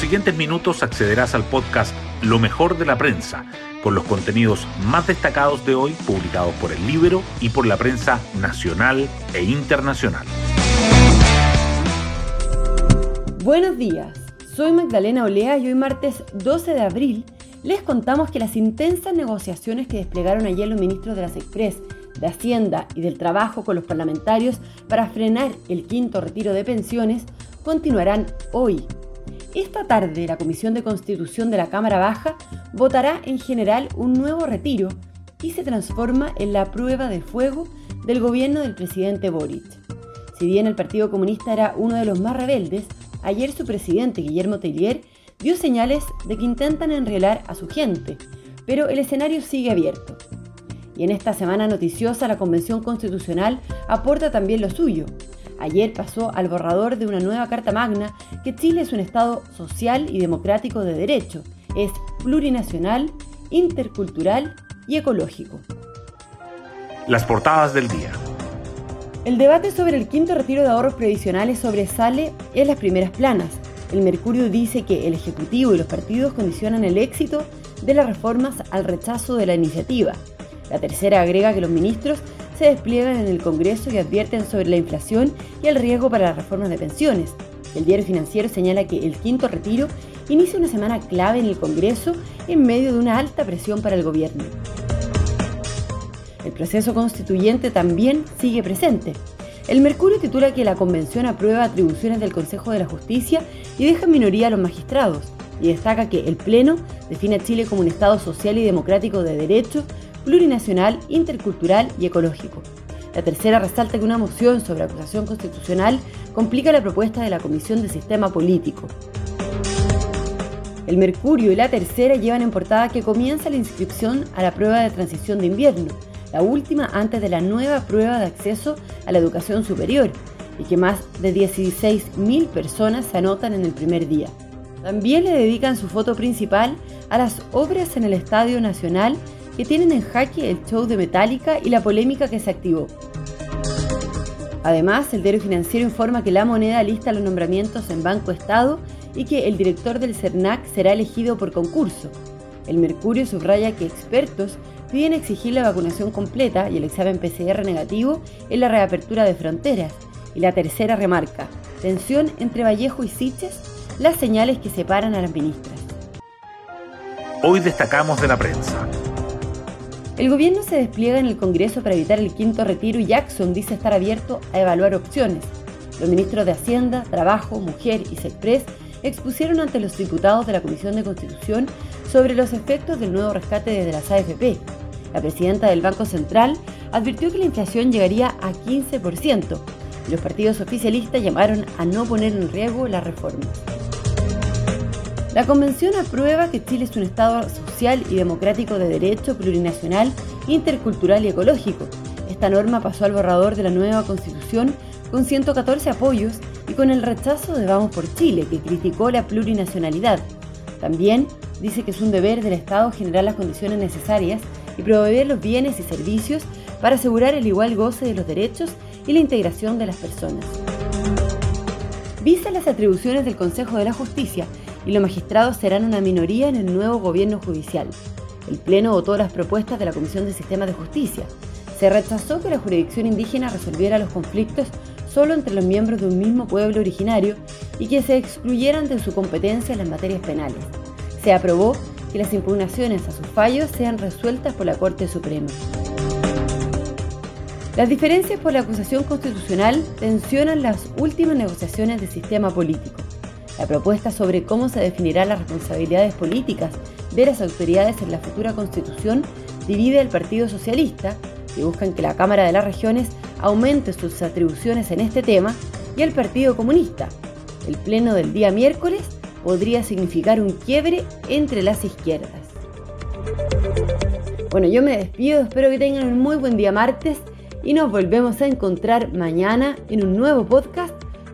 siguientes minutos accederás al podcast Lo mejor de la prensa, con los contenidos más destacados de hoy publicados por el libro y por la prensa nacional e internacional. Buenos días, soy Magdalena Olea y hoy martes 12 de abril les contamos que las intensas negociaciones que desplegaron ayer los ministros de las Express, de Hacienda y del Trabajo con los parlamentarios para frenar el quinto retiro de pensiones continuarán hoy. Esta tarde la Comisión de Constitución de la Cámara Baja votará en general un nuevo retiro y se transforma en la prueba de fuego del gobierno del presidente Boric. Si bien el Partido Comunista era uno de los más rebeldes, ayer su presidente Guillermo Tellier dio señales de que intentan enrielar a su gente, pero el escenario sigue abierto. Y en esta semana noticiosa la Convención Constitucional aporta también lo suyo. Ayer pasó al borrador de una nueva Carta Magna que Chile es un Estado social y democrático de derecho, es plurinacional, intercultural y ecológico. Las portadas del día. El debate sobre el quinto retiro de ahorros previsionales sobresale en las primeras planas. El Mercurio dice que el Ejecutivo y los partidos condicionan el éxito de las reformas al rechazo de la iniciativa. La tercera agrega que los ministros se despliegan en el Congreso y advierten sobre la inflación y el riesgo para las reformas de pensiones. El diario financiero señala que el quinto retiro inicia una semana clave en el Congreso en medio de una alta presión para el gobierno. El proceso constituyente también sigue presente. El Mercurio titula que la Convención aprueba atribuciones del Consejo de la Justicia y deja en minoría a los magistrados, y destaca que el Pleno define a Chile como un Estado social y democrático de derecho, plurinacional, intercultural y ecológico. La tercera resalta que una moción sobre acusación constitucional complica la propuesta de la Comisión de Sistema Político. El Mercurio y la tercera llevan en portada que comienza la inscripción a la prueba de transición de invierno, la última antes de la nueva prueba de acceso a la educación superior, y que más de 16.000 personas se anotan en el primer día. También le dedican su foto principal a las obras en el Estadio Nacional que tienen en jaque el show de Metallica y la polémica que se activó. Además, el diario financiero informa que la moneda lista los nombramientos en Banco Estado y que el director del CERNAC será elegido por concurso. El Mercurio subraya que expertos piden exigir la vacunación completa y el examen PCR negativo en la reapertura de fronteras. Y la tercera remarca, tensión entre Vallejo y Siches, las señales que separan a las ministras. Hoy destacamos de la prensa. El gobierno se despliega en el Congreso para evitar el quinto retiro y Jackson dice estar abierto a evaluar opciones. Los ministros de Hacienda, Trabajo, Mujer y Sexpress expusieron ante los diputados de la Comisión de Constitución sobre los efectos del nuevo rescate desde las AFP. La presidenta del Banco Central advirtió que la inflación llegaría a 15% y los partidos oficialistas llamaron a no poner en riesgo la reforma. La Convención aprueba que Chile es un Estado social y democrático de derecho plurinacional, intercultural y ecológico. Esta norma pasó al borrador de la nueva Constitución con 114 apoyos y con el rechazo de Vamos por Chile, que criticó la plurinacionalidad. También dice que es un deber del Estado generar las condiciones necesarias y proveer los bienes y servicios para asegurar el igual goce de los derechos y la integración de las personas. Vista las atribuciones del Consejo de la Justicia y los magistrados serán una minoría en el nuevo gobierno judicial. El Pleno votó las propuestas de la Comisión de Sistema de Justicia. Se rechazó que la jurisdicción indígena resolviera los conflictos solo entre los miembros de un mismo pueblo originario y que se excluyeran de su competencia en las materias penales. Se aprobó que las impugnaciones a sus fallos sean resueltas por la Corte Suprema. Las diferencias por la acusación constitucional tensionan las últimas negociaciones del sistema político. La propuesta sobre cómo se definirán las responsabilidades políticas de las autoridades en la futura constitución divide al Partido Socialista, que buscan que la Cámara de las Regiones aumente sus atribuciones en este tema, y al Partido Comunista. El pleno del día miércoles podría significar un quiebre entre las izquierdas. Bueno, yo me despido, espero que tengan un muy buen día martes y nos volvemos a encontrar mañana en un nuevo podcast,